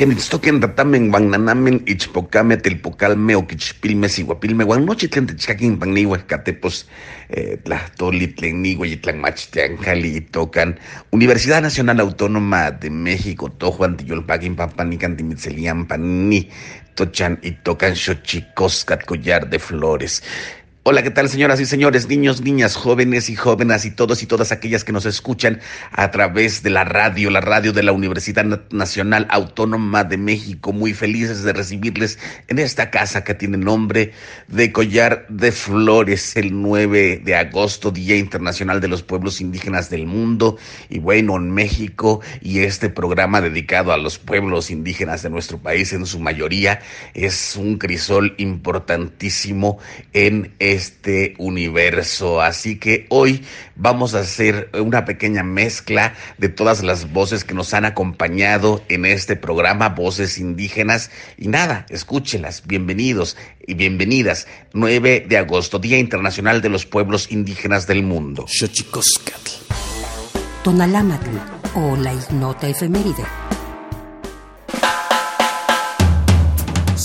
Kenitztoken ratamen guananamen ichpocame telpocalme oquichpilme siguapilme guanochitlen techcaquin pagniwe catepos eh, tlahtoli tlen niwe yitlanmachtlanjali itocan Universidad Nacional Autónoma de México tojuan tiyolpaquin papanican timitzelian pani tochan itocan xochicoscat collar de flores Hola, ¿qué tal señoras y señores, niños, niñas, jóvenes y jóvenes y todos y todas aquellas que nos escuchan a través de la radio, la radio de la Universidad Nacional Autónoma de México? Muy felices de recibirles en esta casa que tiene nombre de Collar de Flores, el 9 de agosto, Día Internacional de los Pueblos Indígenas del Mundo. Y bueno, en México y este programa dedicado a los pueblos indígenas de nuestro país en su mayoría es un crisol importantísimo en este universo. Así que hoy vamos a hacer una pequeña mezcla de todas las voces que nos han acompañado en este programa, voces indígenas. Y nada, escúchelas, bienvenidos y bienvenidas. 9 de agosto, Día Internacional de los Pueblos Indígenas del Mundo. Tonalámatl o la ignota efeméride.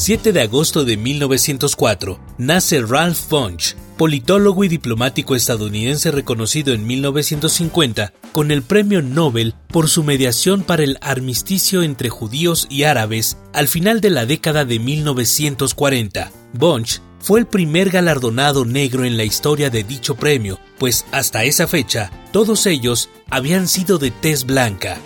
7 de agosto de 1904, nace Ralph Bunche, politólogo y diplomático estadounidense reconocido en 1950 con el Premio Nobel por su mediación para el armisticio entre judíos y árabes al final de la década de 1940. Bunch fue el primer galardonado negro en la historia de dicho premio, pues hasta esa fecha todos ellos habían sido de tez blanca.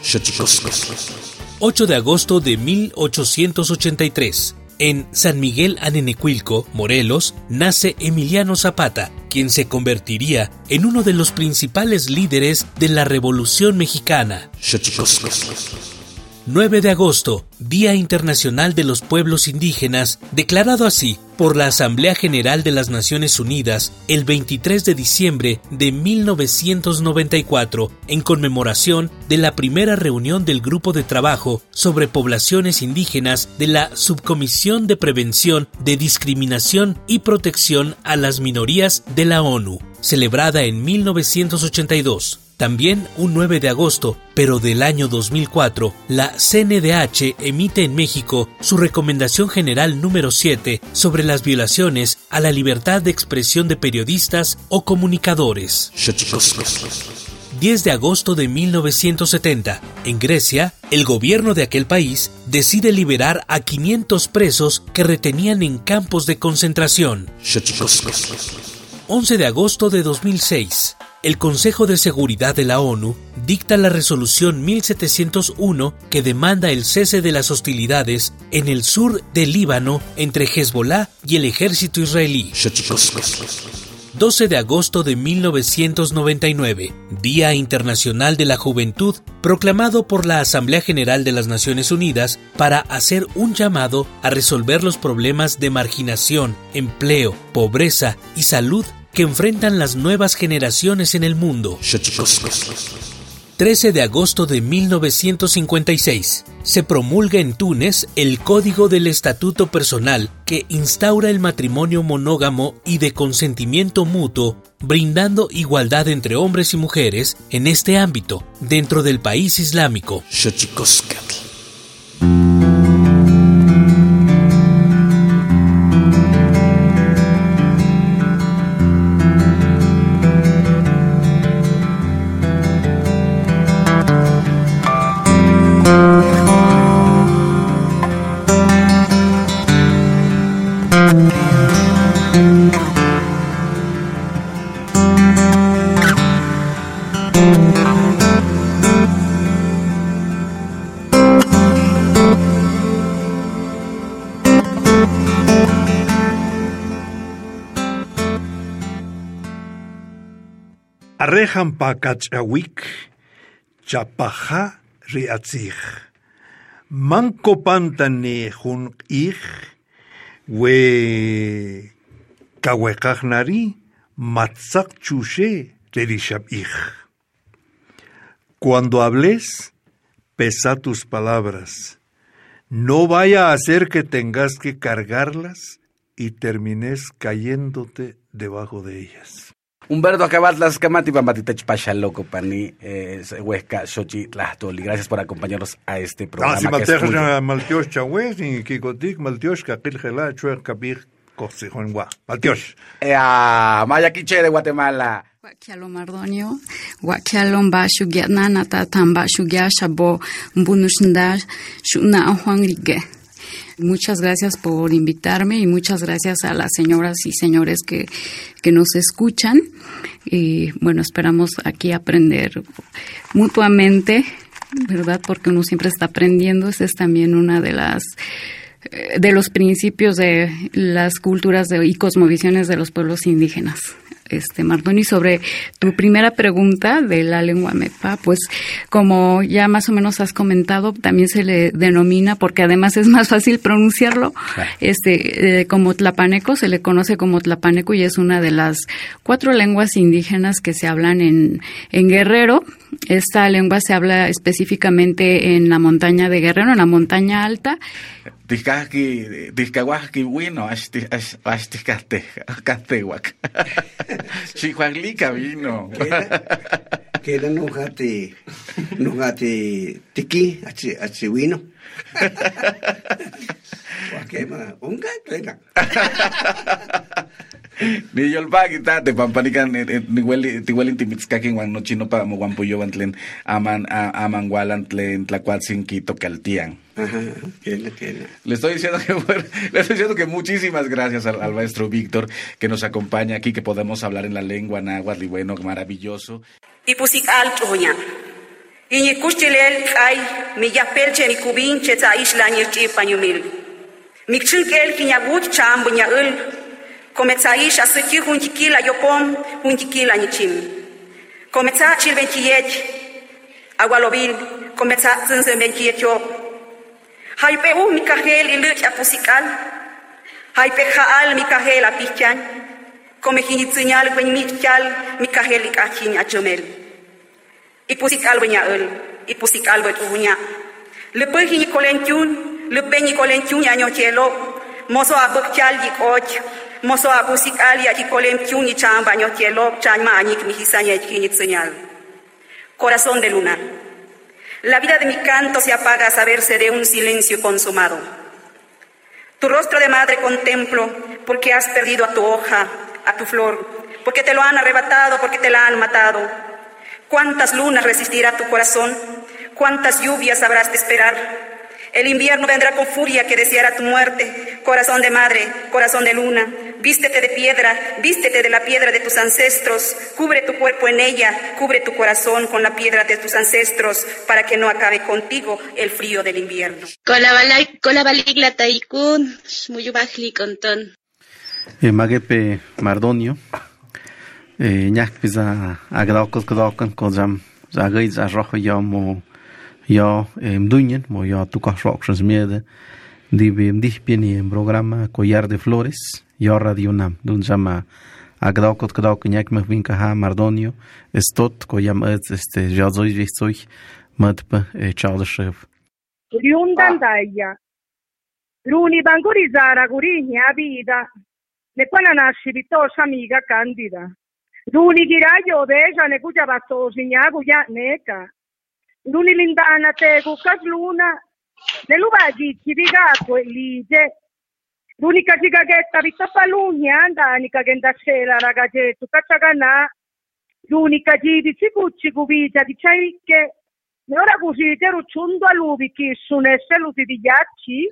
8 de agosto de 1883. En San Miguel Anenecuilco, Morelos, nace Emiliano Zapata, quien se convertiría en uno de los principales líderes de la Revolución Mexicana. 9 de agosto, Día Internacional de los Pueblos Indígenas, declarado así por la Asamblea General de las Naciones Unidas el 23 de diciembre de 1994, en conmemoración de la primera reunión del Grupo de Trabajo sobre Poblaciones Indígenas de la Subcomisión de Prevención de Discriminación y Protección a las Minorías de la ONU, celebrada en 1982. También un 9 de agosto, pero del año 2004, la CNDH emite en México su recomendación general número 7 sobre las violaciones a la libertad de expresión de periodistas o comunicadores. 10 de agosto de 1970, en Grecia, el gobierno de aquel país decide liberar a 500 presos que retenían en campos de concentración. 11 de agosto de 2006, el Consejo de Seguridad de la ONU dicta la resolución 1701 que demanda el cese de las hostilidades en el sur del Líbano entre Hezbollah y el ejército israelí. 12 de agosto de 1999, Día Internacional de la Juventud, proclamado por la Asamblea General de las Naciones Unidas para hacer un llamado a resolver los problemas de marginación, empleo, pobreza y salud que enfrentan las nuevas generaciones en el mundo. 13 de agosto de 1956. Se promulga en Túnez el Código del Estatuto Personal que instaura el matrimonio monógamo y de consentimiento mutuo, brindando igualdad entre hombres y mujeres en este ámbito dentro del país islámico. Arrejan pakachawik, chapaja riatzij. Manco jun ik, we kawekajnari, matzak chushe ich. Cuando hables, pesa tus palabras. No vaya a hacer que tengas que cargarlas y termines cayéndote debajo de ellas. Humberto Acabatlas Camati Pamatitech Pasha Loco Pani eh, Huesca Xochi Tlahtoli. Gracias por acompañarnos a este programa. Ah, si malteja maltiosh chawes ni kikotik maltiosh kakilgela chuer kabir kosihonwa. Maltiosh. Eh, a Maya Quiche de Guatemala. Wakialo Mardonio, Wakialo Mba Shugia Nanata Tamba Shugia Shabo Mbunushunda Shuna Juan Rigue. Muchas gracias por invitarme y muchas gracias a las señoras y señores que, que nos escuchan. Y bueno, esperamos aquí aprender mutuamente, ¿verdad? Porque uno siempre está aprendiendo. Esa es también una de las eh, de los principios de las culturas de, y cosmovisiones de los pueblos indígenas. Este, Mardoni, sobre tu primera pregunta de la lengua mepa, pues como ya más o menos has comentado, también se le denomina, porque además es más fácil pronunciarlo, este, eh, como tlapaneco, se le conoce como tlapaneco y es una de las cuatro lenguas indígenas que se hablan en, en Guerrero. Esta lengua se habla específicamente en la montaña de Guerrero, en la montaña alta, Tizkaki, tizkahuaki bueno, ashtikate, katehuac. Chihuaglica vino. Queda nujate, nujate tiki, achi, achi vino. Wakema, unga, tuena. Ni tate pampanikan nihueli tihueli timitzkakin wan nochino pa mohuampuyowan tlen aman aman walan tlen tlacuatzin quito caltian. Ajá, quena, quena. Le estoy diciendo que bueno, le estoy diciendo que muchísimas gracias al, al maestro Víctor que nos acompaña aquí, que podemos hablar en la lengua náhuatl y bueno, maravilloso. Ipusik altuña. Iñi kuchtilel ay mi yapelche mi kubin che ta isla ni chi panyumil. Mi chinkel kinya gut chambu nya ul. Kometsa ish asiki hun kila yopom hun kila ni chim. Kometsa chilben kiyet. Agualobil kometsa tsense ben kiyet yo. Haipe u mi kahel ilut apusikal. Haipe khaal mi kahel apichan. Come hinitsunyal kwen mi kyal mi kahel ikachin achomel. Ipusik alwanya ul, ipusik alwat uhunya. Lepe hini kolentyun, lepe ni kolentyun ya nyochelo, moso abuk kyal yik och, moso abusik al ya ki kolentyun ni chamba nyochelo, chan ma anik mi hisanya hini tsunyal. Corazón de luna. La vida de mi canto se apaga a saberse de un silencio consumado. Tu rostro de madre contemplo porque has perdido a tu hoja, a tu flor, porque te lo han arrebatado, porque te la han matado. ¿Cuántas lunas resistirá tu corazón? ¿Cuántas lluvias habrás de esperar? El invierno vendrá con furia que deseará tu muerte. Corazón de madre, corazón de luna, vístete de piedra, vístete de la piedra de tus ancestros, cubre tu cuerpo en ella, cubre tu corazón con la piedra de tus ancestros, para que no acabe contigo el frío del invierno. Mardonio, eh, ñakpiza agdaukas gdaukan ko jam zagay za rojo ya mo ya mduñen mo ya tukas roxas miede. Dibe mdihpien en programa Collar de Flores ya Radio Nam dun llama agdaukas gdaukan ñak me vinca ha Mardonio estot ko yam este ya zoy vistoy matpa chaldeshev riundandaya runi bangurizara gurinya vida. Ne kwana nashi bitosha amiga candida Runigirayo ne kuya bato siñagu ya neka. Luni lindana te kukas luna. Neluba jichi diga kwe lije. Luni kajiga getta vita paluni anda anika genda sera ragaje tu kachagana. Luni kajidi cikucci gubita di chaike. Ora così te rucciundo a lubi chi su nesse luti di ghiacci.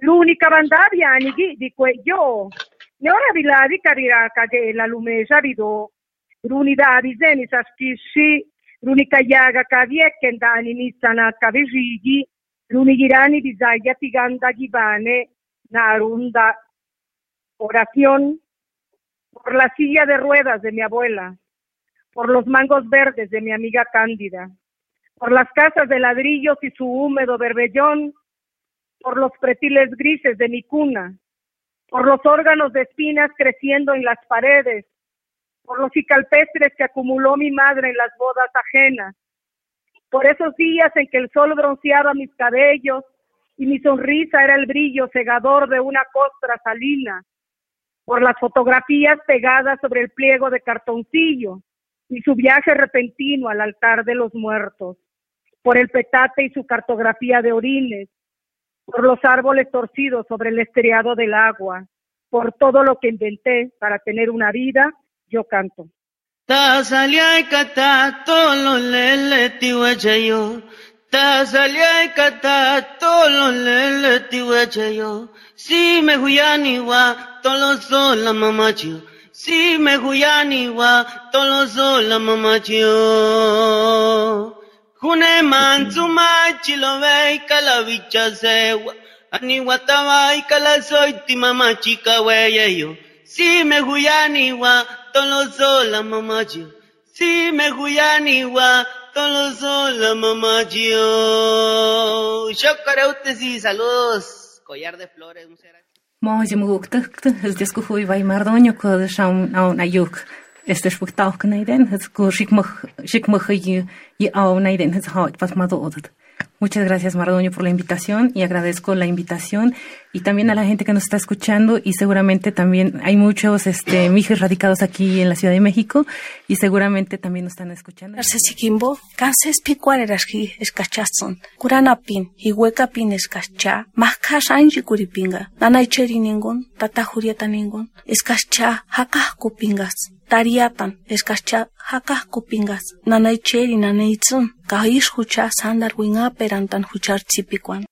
L'unica vandaria anighi di que io. Ora vi la di cariraca che la lumesa ridò. Runi davi zeni saschissi l'unica iaga cavie che ndani nissana cavesigi runi girani di zaglia tiganda gibane na runda oración por la silla de ruedas de mi abuela por los mangos verdes de mi amiga Cándida por las casas de ladrillos y su húmedo berbellón, por los pretiles grises de mi cuna, por los órganos de espinas creciendo en las paredes, por los cicalpestres que acumuló mi madre en las bodas ajenas, por esos días en que el sol bronceaba mis cabellos y mi sonrisa era el brillo cegador de una costra salina, por las fotografías pegadas sobre el pliego de cartoncillo y su viaje repentino al altar de los muertos, por el petate y su cartografía de orines, por los árboles torcidos sobre el estriado del agua, por todo lo que inventé para tener una vida, yo canto. Si me huyani wa toloso la mamachio. Si me huyani wa toloso la mamachio. June manzuma chilo vei calavicha sewa. Ani watawai kala soy ti mamachika weyeyo. Si me huyani wa toloso la mamachio. Si me huyani wa toloso la mamachio. Chocareutes y saludos. collar de flores, un ser Máide mo gúachta is dis go chuí bhaid mar dáine chu sem ná na dúch. Is er spuchtach na den, het go sik mo chu í á na den het háit pas má dódad. Muchas gracias, Mardoño, por la invitación y agradezco la invitación y también a la gente que nos está escuchando y seguramente también hay muchos este, mijos radicados aquí en la Ciudad de México y seguramente también nos están escuchando. Arsesikimbo, kanses picuareraski escachazón, kuranapin, hihuecapin escacha, maskas anji kuripinga, nanaicheri ningun, tata jurieta ningun, escacha, hakah kupingas, tariatan, escacha, hakah kupingas, nanaicheri nanaitzun, kahish hucha sandar winga perantan huchar tzipikuan.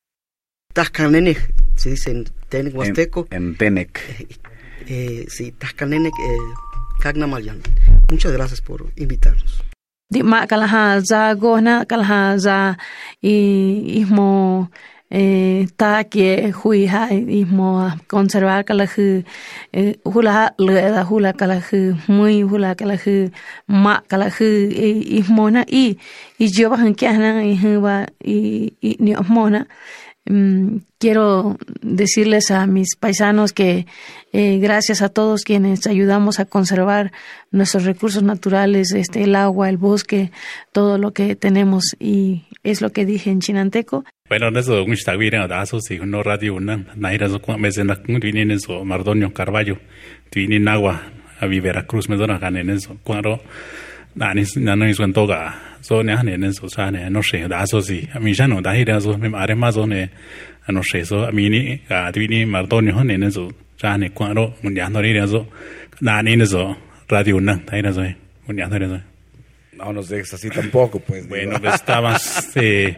Tascanene, se dice en Tenec Huasteco. En, en Tenec. Eh, sí, Tascanene, eh. Muchas gracias por invitarnos. Di ma kalaha za gona kalaha za i ismo eh, ta que hui ha ismo conservar kalahu eh, hula leda hula kalahu muy hula kalahu ma kalahu ismo na i i yo bajan que ana huba i i ni mona Mm, quiero decirles a mis paisanos que eh, gracias a todos quienes ayudamos a conservar nuestros recursos naturales, este, el agua, el bosque, todo lo que tenemos y es lo que dije en chinanteco. Bueno, eso un chitagüira da so si no radio una naira so kwa mese na kun vini eso Mardonio Carballo vini agua a Veracruz me dona ganen eso cuando nani nani so toga so ne hane ne so sa ne no she da so si a mi jano da hira so me mare ma so ne no she so a mi ni ga ti ni Mardonio hane ne so sa ne cuando mun ya no ri so nani ne so radio una da hira so mun ya no ri so No nos dejes así tampoco, pues. Bueno, pues estabas eh,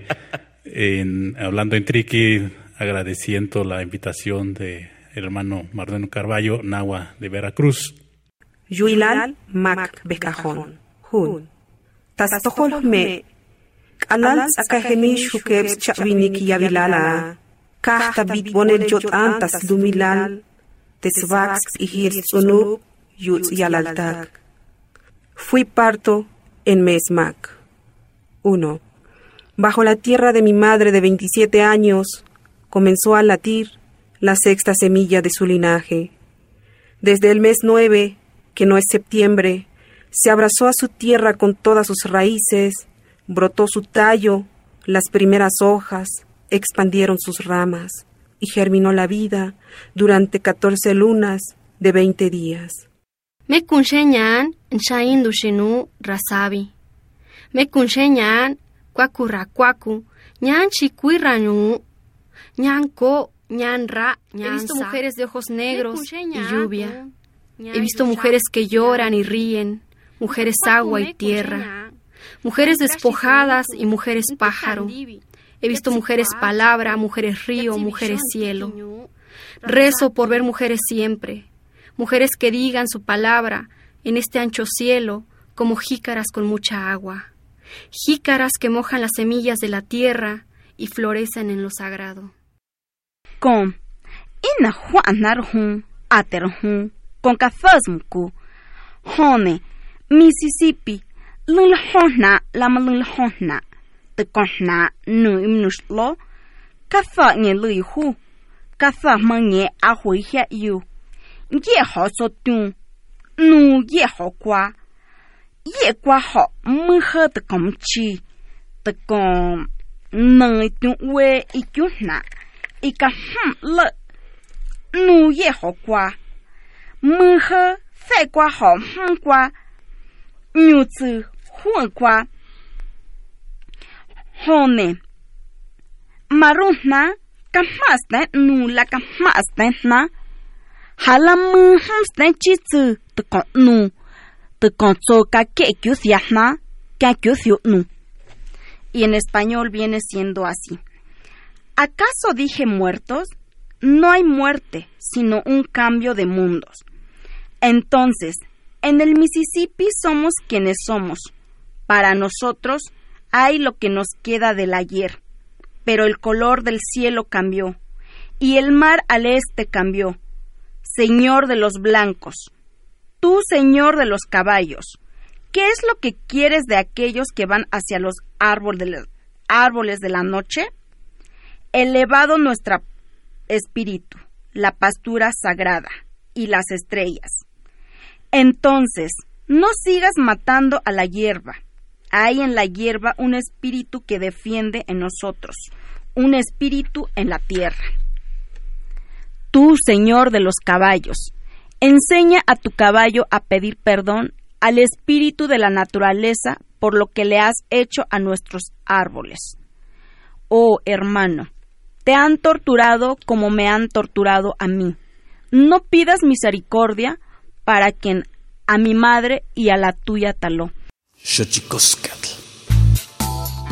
en, hablando en triqui, agradeciendo la invitación de hermano Mardeno Carballo, Nahua de Veracruz. Yuilal Mac Becajón, Hun. Tastohol me. Alal akahemi shukebs chavinik yavilala. Kahta bit bonel jot antas lumilal. Tesvax y hirtsunub yut yalaltak. Fui parto en Mesmac. 1. Bajo la tierra de mi madre de 27 años comenzó a latir la sexta semilla de su linaje. Desde el mes 9, que no es septiembre, se abrazó a su tierra con todas sus raíces, brotó su tallo, las primeras hojas, expandieron sus ramas y germinó la vida durante 14 lunas de 20 días. Me nshain dushinu rasabi. Me He visto mujeres de ojos negros y lluvia. He visto mujeres que lloran y ríen, mujeres agua y tierra, mujeres despojadas y mujeres pájaro. He visto mujeres palabra, mujeres río, mujeres cielo. Rezo por ver mujeres siempre, mujeres que digan su palabra en este ancho cielo como jícaras con mucha agua, jícaras que mojan las semillas de la tierra y florecen en lo sagrado. con ina huanar hun con kafasmku hone Mississippi lul hona lama lul hona te kona nu imnuslo kafa nye lui hu kafa manye a hui hia yu ye ho so tu nu ye ho kwa ye kwa ho mu he te kom chi te kom nang tu we i tu na i ka hm le nu ye ho kwa mơ hơ sai qua hòm hăng qua. Nhu tư huân qua. Hồ nè. Mà rung na cái mas nè nu là cái mas nè na hà la mơ hăng nè chi tư từ con nu từ con cho cái kệ cứu xia na cái cứu xio nu y en español viene siendo así. ¿Acaso dije muertos? No hay muerte, sino un cambio de mundos. Entonces, en el Mississippi somos quienes somos. Para nosotros hay lo que nos queda del ayer, pero el color del cielo cambió, y el mar al este cambió. Señor de los blancos, tú Señor de los caballos, ¿qué es lo que quieres de aquellos que van hacia los árboles, de la noche? Elevado nuestro espíritu, la pastura sagrada y las estrellas. Entonces, no sigas matando a la hierba. Hay en la hierba un espíritu que defiende en nosotros, un espíritu en la tierra. Tú, Señor de los caballos, enseña a tu caballo a pedir perdón al espíritu de la naturaleza por lo que le has hecho a nuestros árboles. Oh hermano, te han torturado como me han torturado a mí. No pidas misericordia para quien a mi madre y a la tuya taló.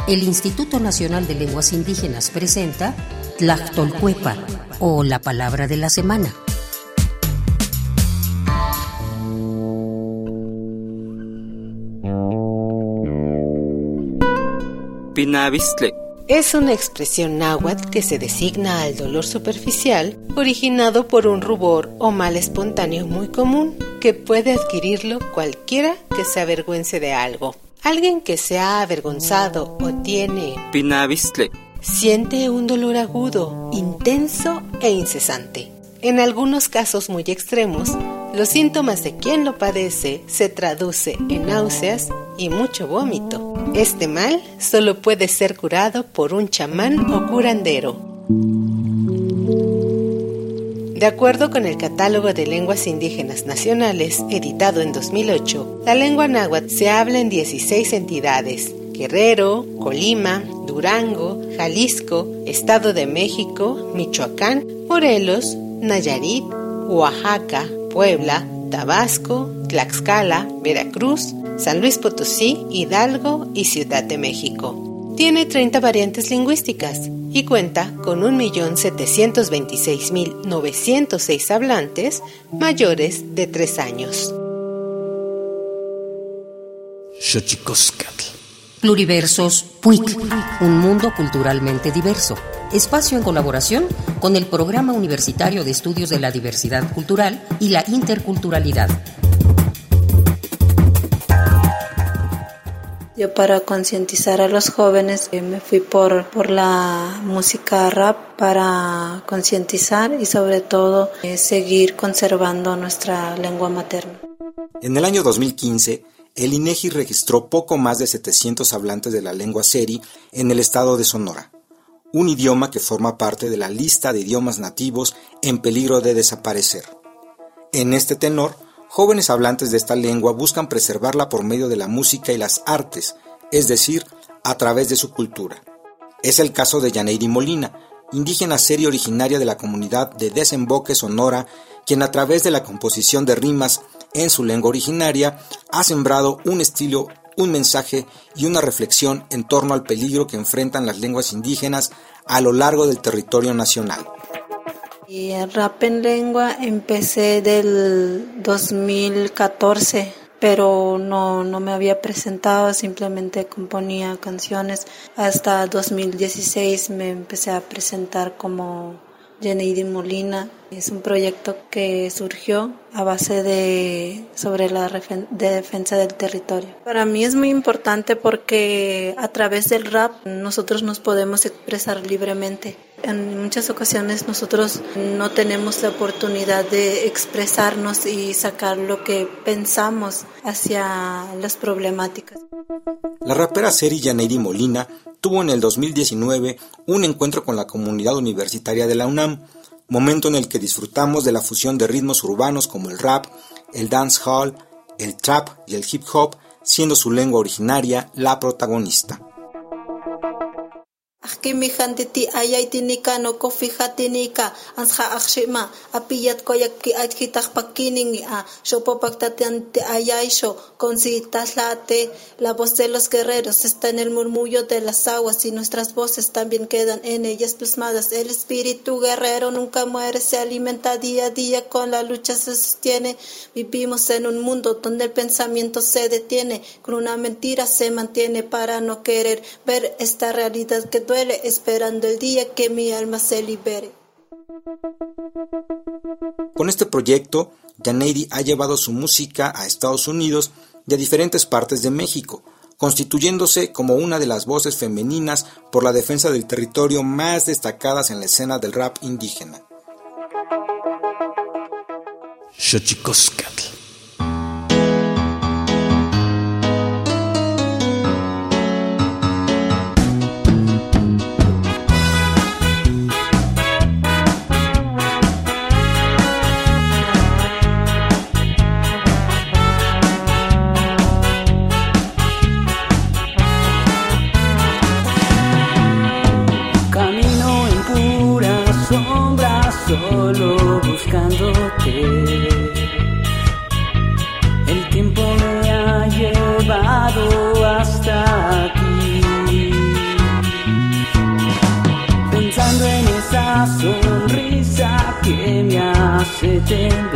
El Instituto Nacional de Lenguas Indígenas presenta Tlactolcuepa o la palabra de la semana. Es una expresión náhuatl que se designa al dolor superficial originado por un rubor o mal espontáneo muy común que puede adquirirlo cualquiera que se avergüence de algo. Alguien que se ha avergonzado o tiene siente un dolor agudo, intenso e incesante. En algunos casos muy extremos, los síntomas de quien lo padece se traduce en náuseas y mucho vómito. Este mal solo puede ser curado por un chamán o curandero. De acuerdo con el Catálogo de Lenguas Indígenas Nacionales, editado en 2008, la lengua náhuatl se habla en 16 entidades, Guerrero, Colima, Durango, Jalisco, Estado de México, Michoacán, Morelos, Nayarit, Oaxaca, Puebla, Tabasco, Tlaxcala, Veracruz, San Luis Potosí, Hidalgo y Ciudad de México. Tiene 30 variantes lingüísticas y cuenta con 1.726.906 hablantes mayores de 3 años. Pluriversos PUIC, un mundo culturalmente diverso. Espacio en colaboración con el Programa Universitario de Estudios de la Diversidad Cultural y la Interculturalidad. Yo para concientizar a los jóvenes eh, me fui por, por la música rap para concientizar y sobre todo eh, seguir conservando nuestra lengua materna. En el año 2015, el INEGI registró poco más de 700 hablantes de la lengua seri en el estado de Sonora, un idioma que forma parte de la lista de idiomas nativos en peligro de desaparecer. En este tenor, jóvenes hablantes de esta lengua buscan preservarla por medio de la música y las artes, es decir, a través de su cultura. Es el caso de Yaneiri Molina, indígena seria originaria de la comunidad de Desemboque Sonora, quien a través de la composición de rimas en su lengua originaria ha sembrado un estilo, un mensaje y una reflexión en torno al peligro que enfrentan las lenguas indígenas a lo largo del territorio nacional. Y el rap en lengua empecé del 2014, pero no, no me había presentado, simplemente componía canciones. Hasta 2016 me empecé a presentar como Jenny Molina. Es un proyecto que surgió a base de sobre la de defensa del territorio. Para mí es muy importante porque a través del rap nosotros nos podemos expresar libremente. En muchas ocasiones nosotros no tenemos la oportunidad de expresarnos y sacar lo que pensamos hacia las problemáticas. La rapera Seri Janeiri Molina tuvo en el 2019 un encuentro con la comunidad universitaria de la UNAM, momento en el que disfrutamos de la fusión de ritmos urbanos como el rap, el dancehall, el trap y el hip hop, siendo su lengua originaria la protagonista. Akimi ti ayay tinika no kofi tinika ansha akshima apiyat koyak ki ajkitak pakining a te ayay sho con taslate la voz de los guerreros está en el murmullo de las aguas y nuestras voces también quedan en ellas plasmadas. El espíritu guerrero nunca muere se alimenta día a día con la lucha se sostiene. Vivimos en un mundo donde el pensamiento se detiene con una mentira se mantiene para no querer ver esta realidad que duele esperando el día que mi alma se libere. Con este proyecto, Janeidi ha llevado su música a Estados Unidos y a diferentes partes de México, constituyéndose como una de las voces femeninas por la defensa del territorio más destacadas en la escena del rap indígena. Xochicoscatl. something.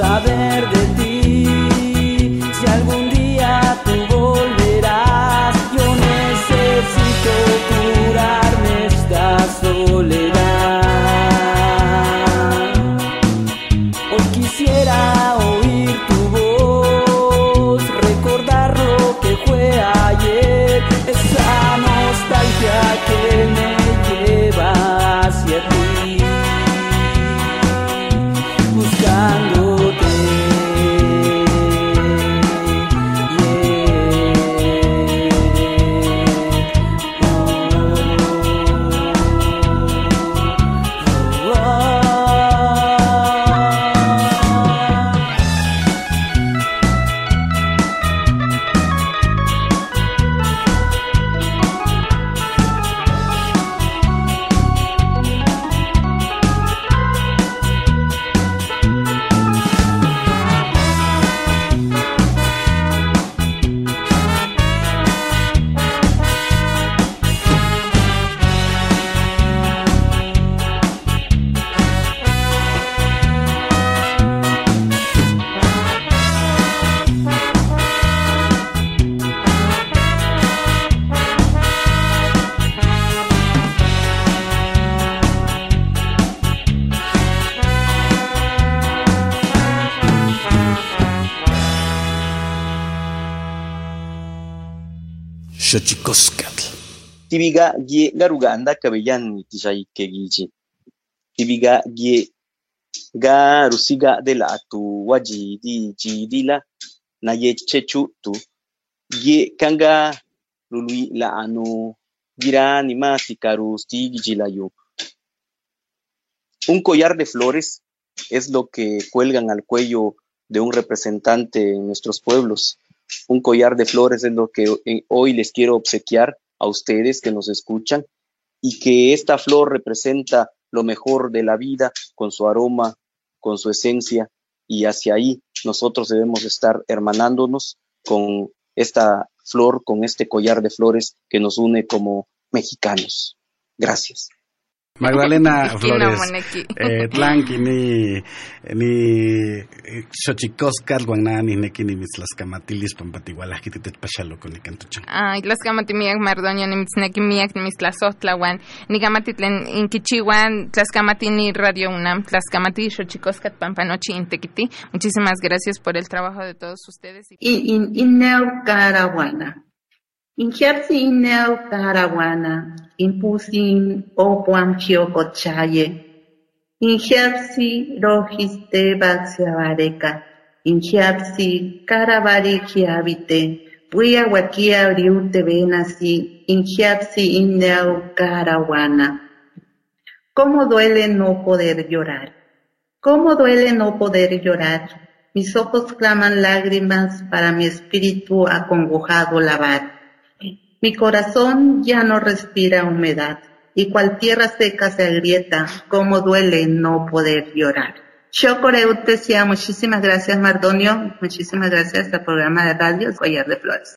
saber de Tibiga ye garuganda kabellan tijay kegichi. Tibiga ye garusiga de la tu waji di jidila na ye chechu tu ye kanga lului la anu girani masi karusti gijilayo. Un collar de flores es lo que cuelgan al cuello de un representante en nuestros pueblos. Un collar de flores es lo que hoy les quiero obsequiar a ustedes que nos escuchan y que esta flor representa lo mejor de la vida con su aroma, con su esencia y hacia ahí nosotros debemos estar hermanándonos con esta flor, con este collar de flores que nos une como mexicanos. Gracias. Magdalena Flores, eh, tlanqui ni ni xochicoscal guanani neki ni mitzlascamatilis pampatigualajki titetpachaloco ni cantuchan. Ay, tlascamatimiak mardoña ni mitznekimiak ni mitztlasohtlawan ni gamatitlen inkichiwan tlascamatini Radio UNAM, tlascamati xochicoscat pampanochi intekiti. Muchísimas gracias por el trabajo de todos ustedes. Y in, ineu caraguana. Injersi ineu caraguana. impusin opuam chiocochaye. Injersi rojiste baxiabareca. Injersi carabari chiabite. Puya venasi. Inneu caraguana. ¿Cómo duele no poder llorar? ¿Cómo duele no poder llorar? Mis ojos claman lágrimas para mi espíritu acongojado lavar. Mi corazón ya no respira humedad, y cual tierra seca se agrieta, como duele no poder llorar. Yo Coreutesia, muchísimas gracias Mardonio, muchísimas gracias al programa de radio Collar de Flores.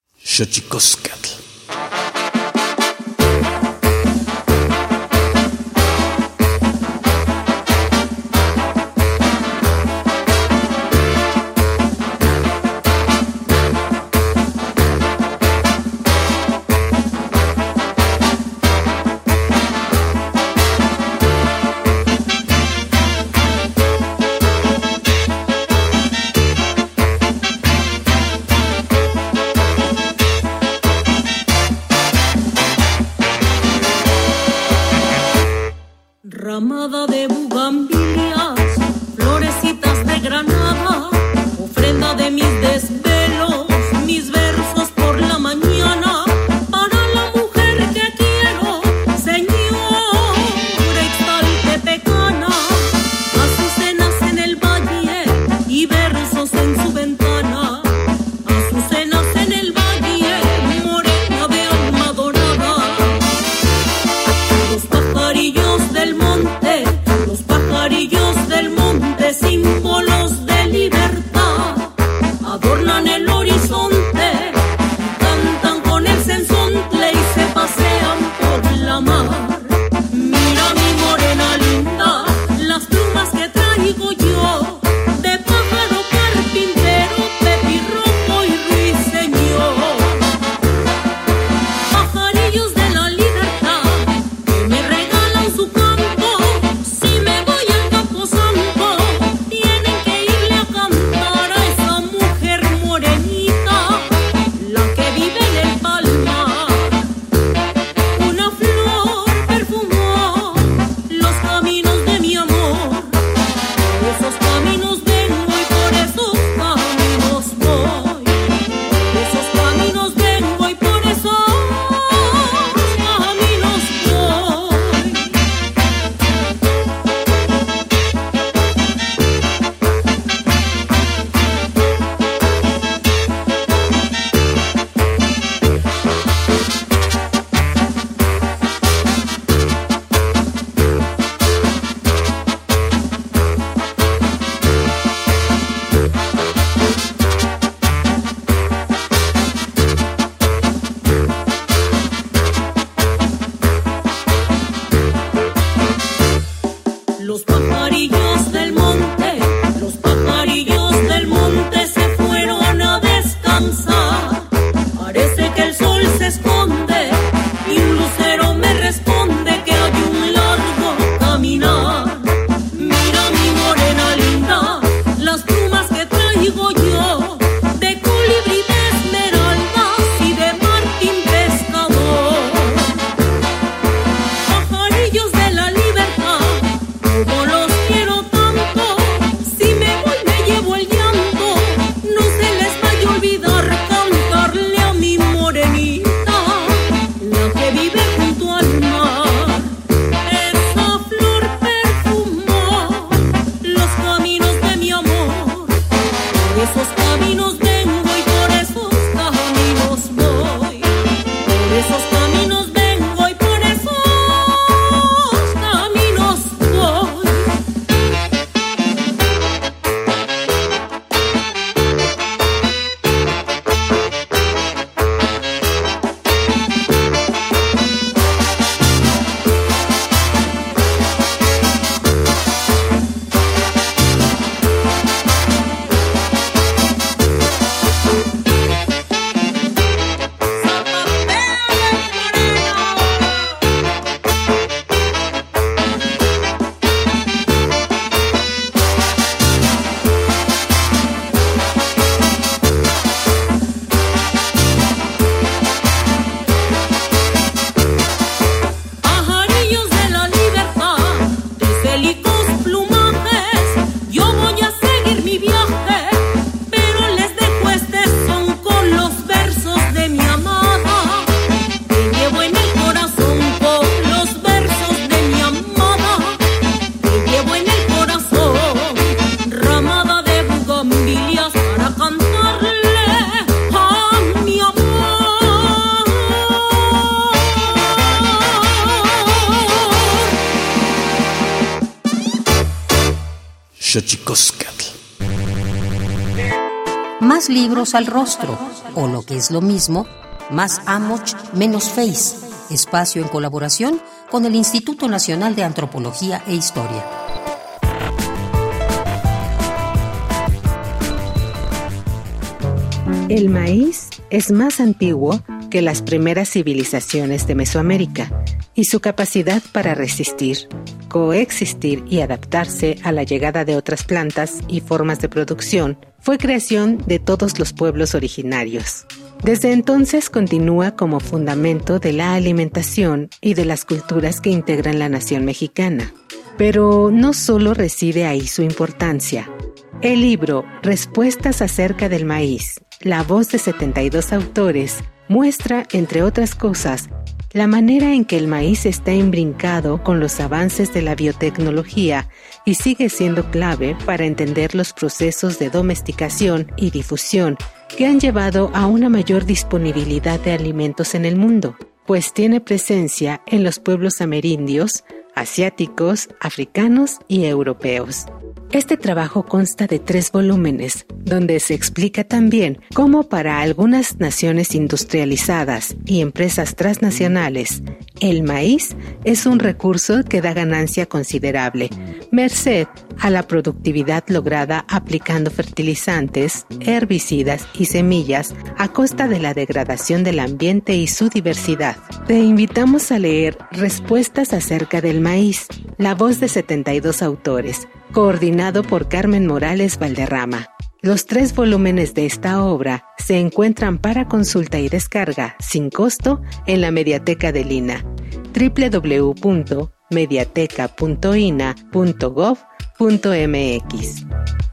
Al rostro, o lo que es lo mismo, más Amoch, menos Face, espacio en colaboración con el Instituto Nacional de Antropología e Historia. El maíz es más antiguo que las primeras civilizaciones de Mesoamérica y su capacidad para resistir, coexistir y adaptarse a la llegada de otras plantas y formas de producción fue creación de todos los pueblos originarios. Desde entonces continúa como fundamento de la alimentación y de las culturas que integran la nación mexicana. Pero no solo reside ahí su importancia. El libro Respuestas acerca del maíz, la voz de 72 autores, muestra, entre otras cosas, la manera en que el maíz está imbrincado con los avances de la biotecnología y sigue siendo clave para entender los procesos de domesticación y difusión que han llevado a una mayor disponibilidad de alimentos en el mundo, pues tiene presencia en los pueblos amerindios, asiáticos, africanos y europeos. Este trabajo consta de tres volúmenes, donde se explica también cómo para algunas naciones industrializadas y empresas transnacionales, el maíz es un recurso que da ganancia considerable, merced a la productividad lograda aplicando fertilizantes, herbicidas y semillas a costa de la degradación del ambiente y su diversidad. Te invitamos a leer Respuestas acerca del maíz, la voz de 72 autores, coordinado por Carmen Morales Valderrama. Los tres volúmenes de esta obra se encuentran para consulta y descarga sin costo en la Mediateca de Lina www.mediateca.ina.gov.mx.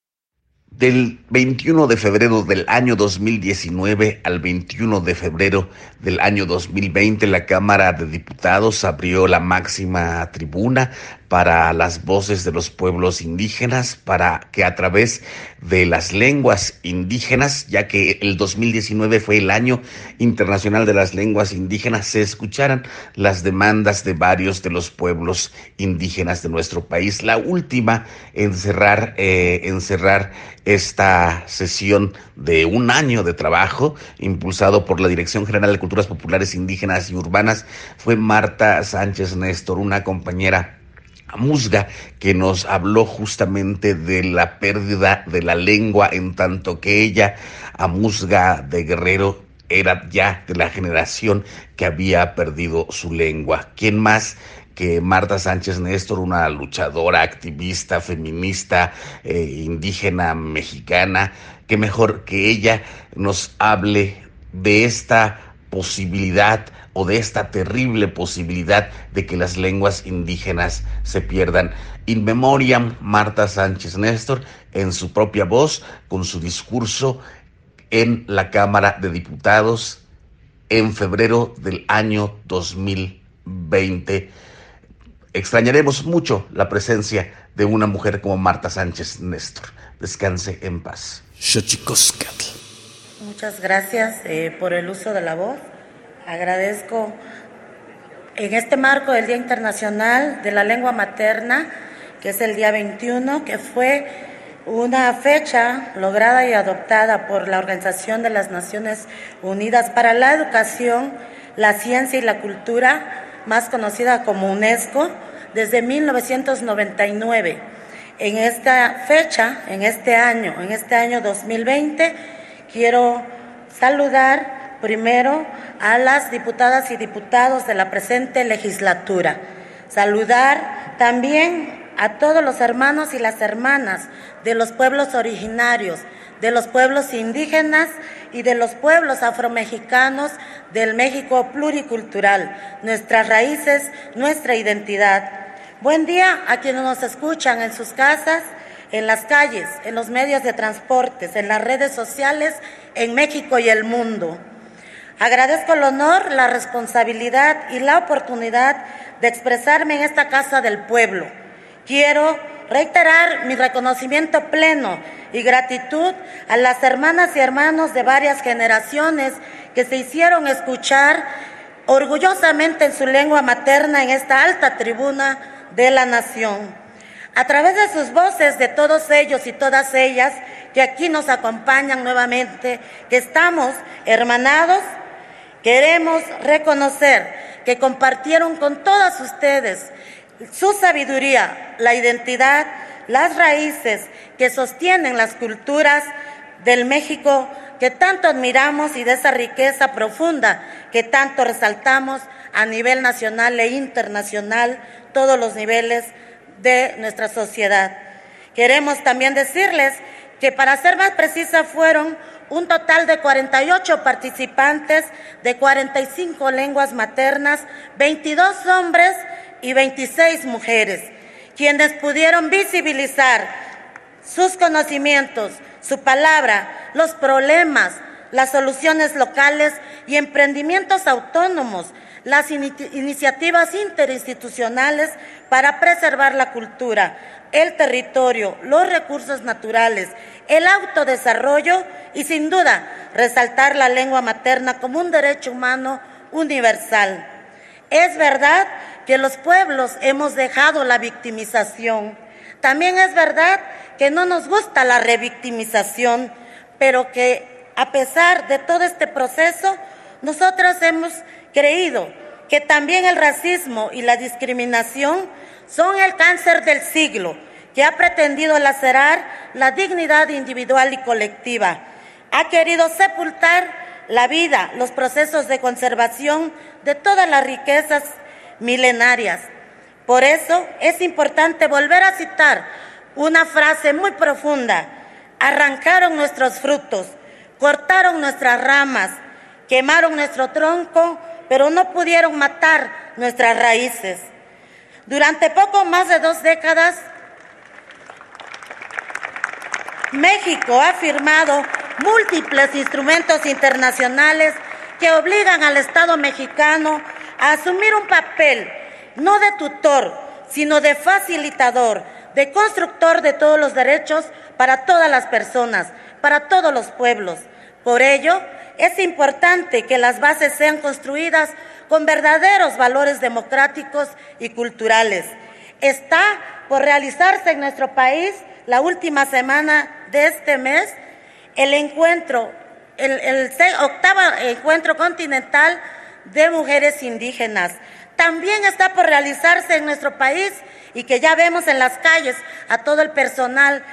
Del 21 de febrero del año 2019 al 21 de febrero del año 2020, la Cámara de Diputados abrió la máxima tribuna para las voces de los pueblos indígenas, para que a través de las lenguas indígenas, ya que el 2019 fue el año internacional de las lenguas indígenas, se escucharan las demandas de varios de los pueblos indígenas de nuestro país. La última en cerrar, eh, en cerrar esta sesión de un año de trabajo impulsado por la Dirección General de Culturas Populares Indígenas y Urbanas fue Marta Sánchez Néstor, una compañera musga que nos habló justamente de la pérdida de la lengua en tanto que ella, a musga de Guerrero, era ya de la generación que había perdido su lengua. ¿Quién más? Que Marta Sánchez Néstor, una luchadora, activista, feminista, eh, indígena, mexicana, que mejor que ella nos hable de esta posibilidad o de esta terrible posibilidad de que las lenguas indígenas se pierdan. In memoriam, Marta Sánchez Néstor, en su propia voz, con su discurso en la Cámara de Diputados en febrero del año 2020. Extrañaremos mucho la presencia de una mujer como Marta Sánchez Néstor. Descanse en paz. Muchas gracias eh, por el uso de la voz. Agradezco en este marco del Día Internacional de la Lengua Materna, que es el día 21, que fue una fecha lograda y adoptada por la Organización de las Naciones Unidas para la Educación, la Ciencia y la Cultura, más conocida como UNESCO, desde 1999. En esta fecha, en este año, en este año 2020, quiero saludar primero a las diputadas y diputados de la presente legislatura. Saludar también a todos los hermanos y las hermanas de los pueblos originarios, de los pueblos indígenas y de los pueblos afromexicanos del México pluricultural, nuestras raíces, nuestra identidad. Buen día a quienes nos escuchan en sus casas, en las calles, en los medios de transportes, en las redes sociales, en México y el mundo. Agradezco el honor, la responsabilidad y la oportunidad de expresarme en esta casa del pueblo. Quiero reiterar mi reconocimiento pleno y gratitud a las hermanas y hermanos de varias generaciones que se hicieron escuchar orgullosamente en su lengua materna en esta alta tribuna de la nación. A través de sus voces, de todos ellos y todas ellas que aquí nos acompañan nuevamente, que estamos hermanados, queremos reconocer que compartieron con todas ustedes su sabiduría, la identidad, las raíces que sostienen las culturas del México que tanto admiramos y de esa riqueza profunda que tanto resaltamos a nivel nacional e internacional, todos los niveles de nuestra sociedad. Queremos también decirles que para ser más precisa fueron un total de 48 participantes de 45 lenguas maternas, 22 hombres y 26 mujeres, quienes pudieron visibilizar sus conocimientos, su palabra, los problemas, las soluciones locales y emprendimientos autónomos, las iniciativas interinstitucionales para preservar la cultura, el territorio, los recursos naturales, el autodesarrollo y sin duda resaltar la lengua materna como un derecho humano universal. Es verdad que los pueblos hemos dejado la victimización. También es verdad que no nos gusta la revictimización, pero que a pesar de todo este proceso, nosotros hemos creído que también el racismo y la discriminación son el cáncer del siglo que ha pretendido lacerar la dignidad individual y colectiva. Ha querido sepultar la vida, los procesos de conservación de todas las riquezas milenarias. Por eso es importante volver a citar una frase muy profunda. Arrancaron nuestros frutos, cortaron nuestras ramas, quemaron nuestro tronco, pero no pudieron matar nuestras raíces. Durante poco más de dos décadas, México ha firmado múltiples instrumentos internacionales que obligan al Estado mexicano a asumir un papel no de tutor, sino de facilitador, de constructor de todos los derechos para todas las personas, para todos los pueblos. Por ello, es importante que las bases sean construidas con verdaderos valores democráticos y culturales. Está por realizarse en nuestro país la última semana de este mes el encuentro, el, el octavo encuentro continental de mujeres indígenas. También está por realizarse en nuestro país y que ya vemos en las calles a todo el personal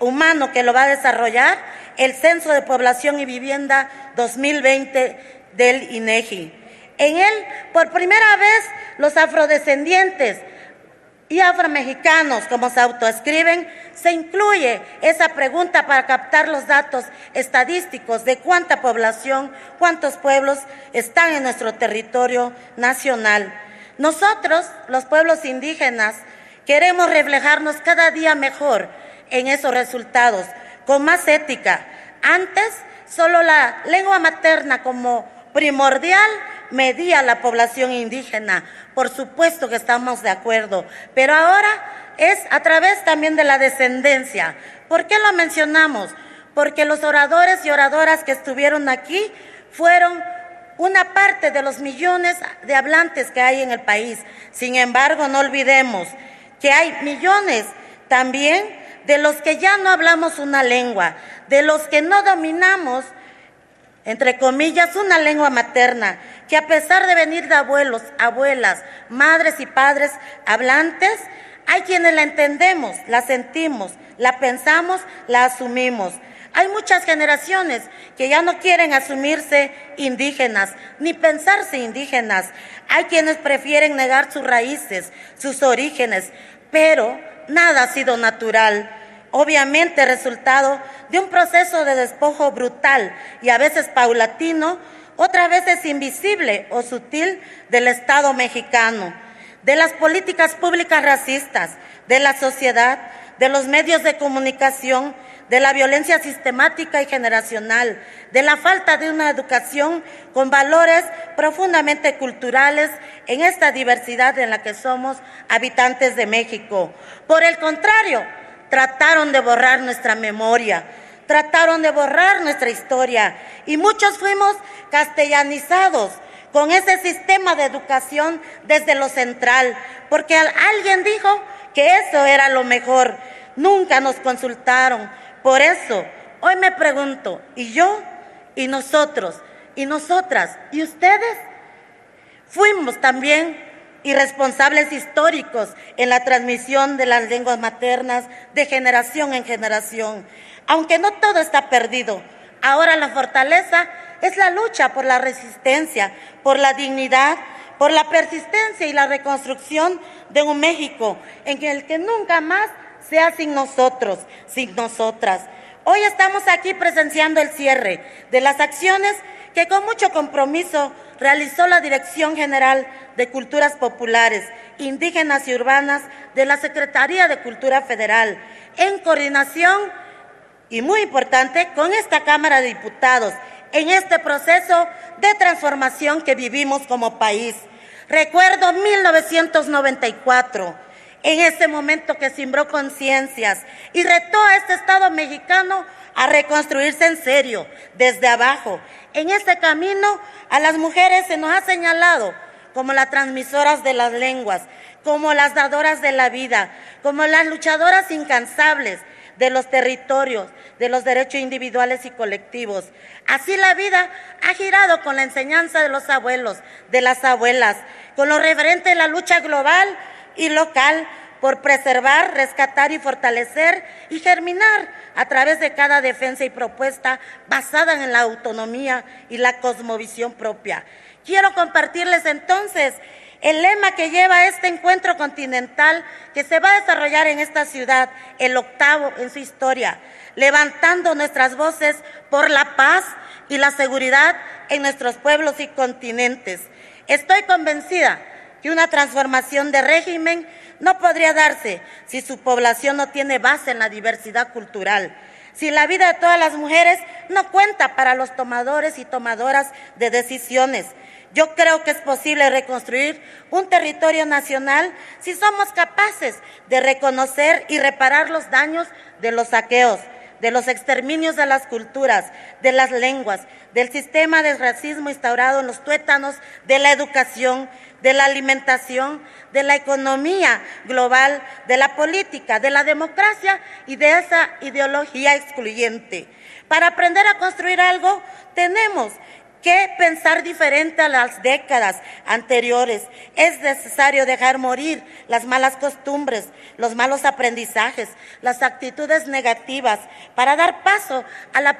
humano que lo va a desarrollar, el Censo de Población y Vivienda 2020 del INEGI. En él, por primera vez, los afrodescendientes y afromexicanos, como se autoescriben, se incluye esa pregunta para captar los datos estadísticos de cuánta población, cuántos pueblos están en nuestro territorio nacional. Nosotros, los pueblos indígenas, queremos reflejarnos cada día mejor en esos resultados, con más ética. Antes, solo la lengua materna como primordial medía la población indígena. Por supuesto que estamos de acuerdo, pero ahora es a través también de la descendencia. ¿Por qué lo mencionamos? Porque los oradores y oradoras que estuvieron aquí fueron una parte de los millones de hablantes que hay en el país. Sin embargo, no olvidemos que hay millones también de los que ya no hablamos una lengua, de los que no dominamos entre comillas, una lengua materna, que a pesar de venir de abuelos, abuelas, madres y padres hablantes, hay quienes la entendemos, la sentimos, la pensamos, la asumimos. Hay muchas generaciones que ya no quieren asumirse indígenas, ni pensarse indígenas. Hay quienes prefieren negar sus raíces, sus orígenes, pero nada ha sido natural obviamente resultado de un proceso de despojo brutal y a veces paulatino, otras veces invisible o sutil del Estado mexicano, de las políticas públicas racistas, de la sociedad, de los medios de comunicación, de la violencia sistemática y generacional, de la falta de una educación con valores profundamente culturales en esta diversidad en la que somos habitantes de México. Por el contrario, trataron de borrar nuestra memoria, trataron de borrar nuestra historia y muchos fuimos castellanizados con ese sistema de educación desde lo central, porque alguien dijo que eso era lo mejor. Nunca nos consultaron. Por eso, hoy me pregunto, ¿y yo? ¿Y nosotros? ¿Y nosotras? ¿Y ustedes? Fuimos también irresponsables históricos en la transmisión de las lenguas maternas de generación en generación. Aunque no todo está perdido, ahora la fortaleza es la lucha por la resistencia, por la dignidad, por la persistencia y la reconstrucción de un México en el que nunca más sea sin nosotros, sin nosotras. Hoy estamos aquí presenciando el cierre de las acciones que con mucho compromiso realizó la Dirección General de Culturas Populares, Indígenas y Urbanas de la Secretaría de Cultura Federal, en coordinación y muy importante con esta Cámara de Diputados en este proceso de transformación que vivimos como país. Recuerdo 1994, en ese momento que simbró conciencias y retó a este Estado mexicano a reconstruirse en serio, desde abajo. En este camino a las mujeres se nos ha señalado como las transmisoras de las lenguas, como las dadoras de la vida, como las luchadoras incansables de los territorios, de los derechos individuales y colectivos. Así la vida ha girado con la enseñanza de los abuelos, de las abuelas, con lo referente a la lucha global y local por preservar, rescatar y fortalecer y germinar a través de cada defensa y propuesta basada en la autonomía y la cosmovisión propia. Quiero compartirles entonces el lema que lleva este encuentro continental que se va a desarrollar en esta ciudad, el octavo en su historia, levantando nuestras voces por la paz y la seguridad en nuestros pueblos y continentes. Estoy convencida que una transformación de régimen no podría darse si su población no tiene base en la diversidad cultural, si la vida de todas las mujeres no cuenta para los tomadores y tomadoras de decisiones, yo creo que es posible reconstruir un territorio nacional si somos capaces de reconocer y reparar los daños de los saqueos, de los exterminios de las culturas, de las lenguas, del sistema de racismo instaurado en los tuétanos, de la educación, de la alimentación, de la economía global, de la política, de la democracia y de esa ideología excluyente. Para aprender a construir algo, tenemos que pensar diferente a las décadas anteriores. Es necesario dejar morir las malas costumbres, los malos aprendizajes, las actitudes negativas para dar paso a la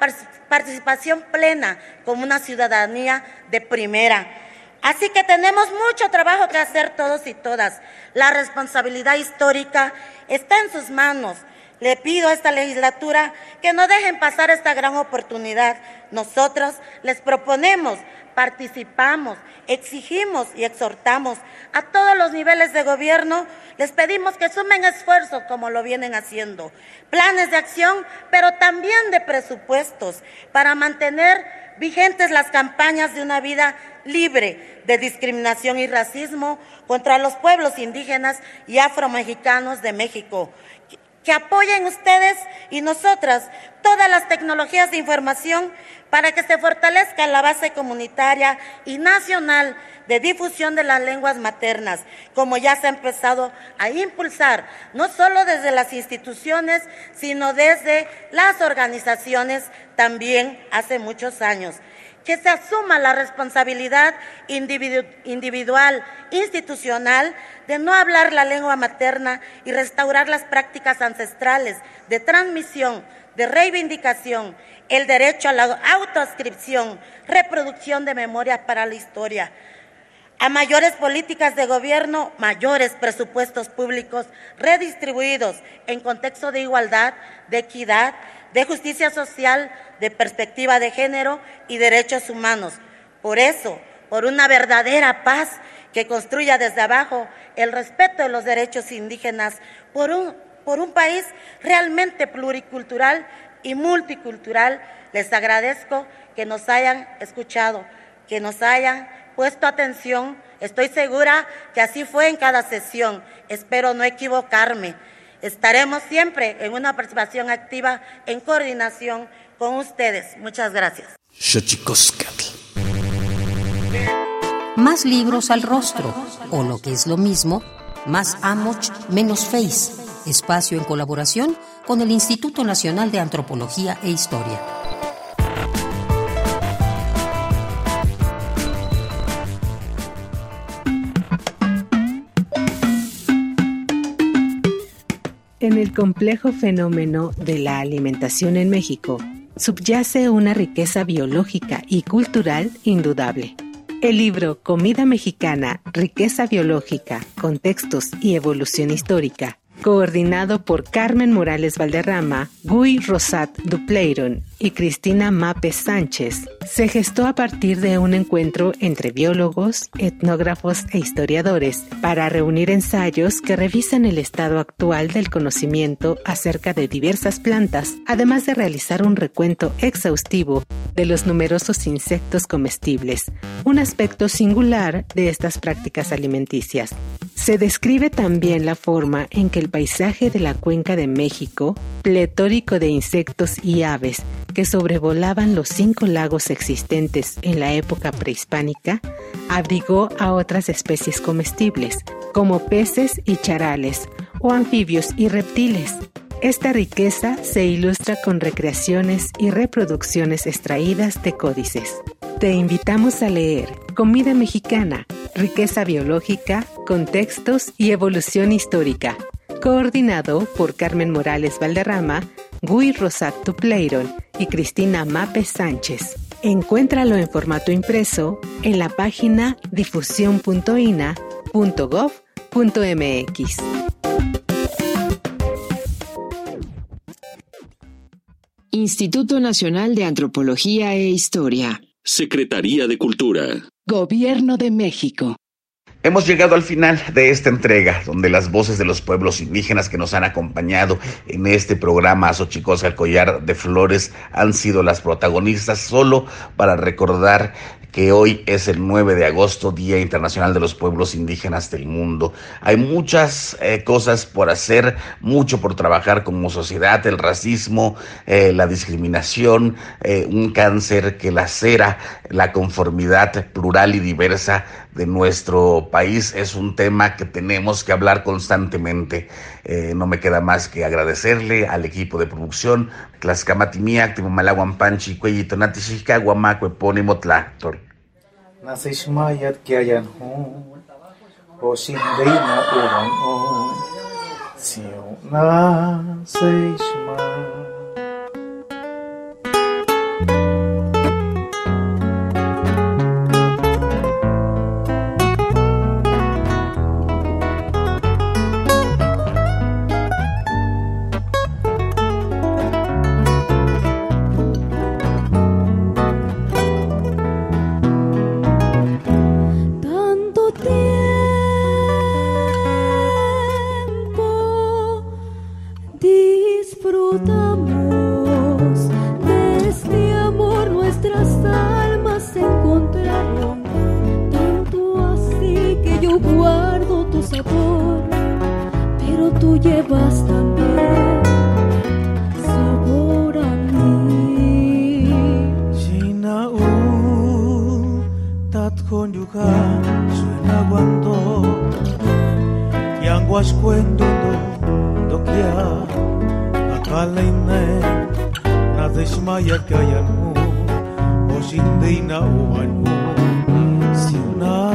participación plena como una ciudadanía de primera. Así que tenemos mucho trabajo que hacer todos y todas. La responsabilidad histórica está en sus manos. Le pido a esta legislatura que no dejen pasar esta gran oportunidad. Nosotros les proponemos, participamos, exigimos y exhortamos a todos los niveles de gobierno, les pedimos que sumen esfuerzos como lo vienen haciendo, planes de acción, pero también de presupuestos para mantener vigentes las campañas de una vida libre de discriminación y racismo contra los pueblos indígenas y afromexicanos de México que apoyen ustedes y nosotras todas las tecnologías de información para que se fortalezca la base comunitaria y nacional de difusión de las lenguas maternas, como ya se ha empezado a impulsar, no solo desde las instituciones, sino desde las organizaciones también hace muchos años que se asuma la responsabilidad individual, institucional, de no hablar la lengua materna y restaurar las prácticas ancestrales de transmisión, de reivindicación, el derecho a la autoascripción, reproducción de memorias para la historia, a mayores políticas de gobierno, mayores presupuestos públicos redistribuidos en contexto de igualdad, de equidad, de justicia social, de perspectiva de género y derechos humanos. Por eso, por una verdadera paz que construya desde abajo el respeto de los derechos indígenas, por un, por un país realmente pluricultural y multicultural, les agradezco que nos hayan escuchado, que nos hayan puesto atención. Estoy segura que así fue en cada sesión. Espero no equivocarme. Estaremos siempre en una participación activa en coordinación con ustedes. Muchas gracias. Más libros al rostro, o lo que es lo mismo, más Amoch, menos Face. Espacio en colaboración con el Instituto Nacional de Antropología e Historia. Complejo fenómeno de la alimentación en México subyace una riqueza biológica y cultural indudable. El libro Comida Mexicana, Riqueza Biológica, Contextos y Evolución Histórica coordinado por Carmen Morales Valderrama, Guy Rosat Dupleiron y Cristina Mapes Sánchez, se gestó a partir de un encuentro entre biólogos, etnógrafos e historiadores para reunir ensayos que revisan el estado actual del conocimiento acerca de diversas plantas, además de realizar un recuento exhaustivo de los numerosos insectos comestibles, un aspecto singular de estas prácticas alimenticias. Se describe también la forma en que el paisaje de la cuenca de México, pletórico de insectos y aves que sobrevolaban los cinco lagos existentes en la época prehispánica, abrigó a otras especies comestibles, como peces y charales, o anfibios y reptiles. Esta riqueza se ilustra con recreaciones y reproducciones extraídas de códices. Te invitamos a leer Comida Mexicana, Riqueza Biológica, Contextos y Evolución Histórica, coordinado por Carmen Morales Valderrama, Guy Rosat Tupleiron y Cristina Mape Sánchez. Encuéntralo en formato impreso en la página difusión.ina.gov.mx. Instituto Nacional de Antropología e Historia. Secretaría de Cultura. Gobierno de México. Hemos llegado al final de esta entrega, donde las voces de los pueblos indígenas que nos han acompañado en este programa Xochicosca, el collar de flores, han sido las protagonistas, solo para recordar que hoy es el 9 de agosto, Día Internacional de los Pueblos Indígenas del Mundo. Hay muchas eh, cosas por hacer, mucho por trabajar como sociedad, el racismo, eh, la discriminación, eh, un cáncer que lacera la conformidad plural y diversa de nuestro país es un tema que tenemos que hablar constantemente. no me queda más que agradecerle al equipo de producción, Tlaxcamatimiac, Timomalaguan Panchi, Cuellito, Natishika, Guamaco, Epónimo, Tlactor. Nasishmayat kaya yan ho. Hoshindei na uwan on. Siyo nasishmayat. conyugal suena cuando yanguas cuendondo doquia akalaine na desmaya kayanu osindina uanu siunai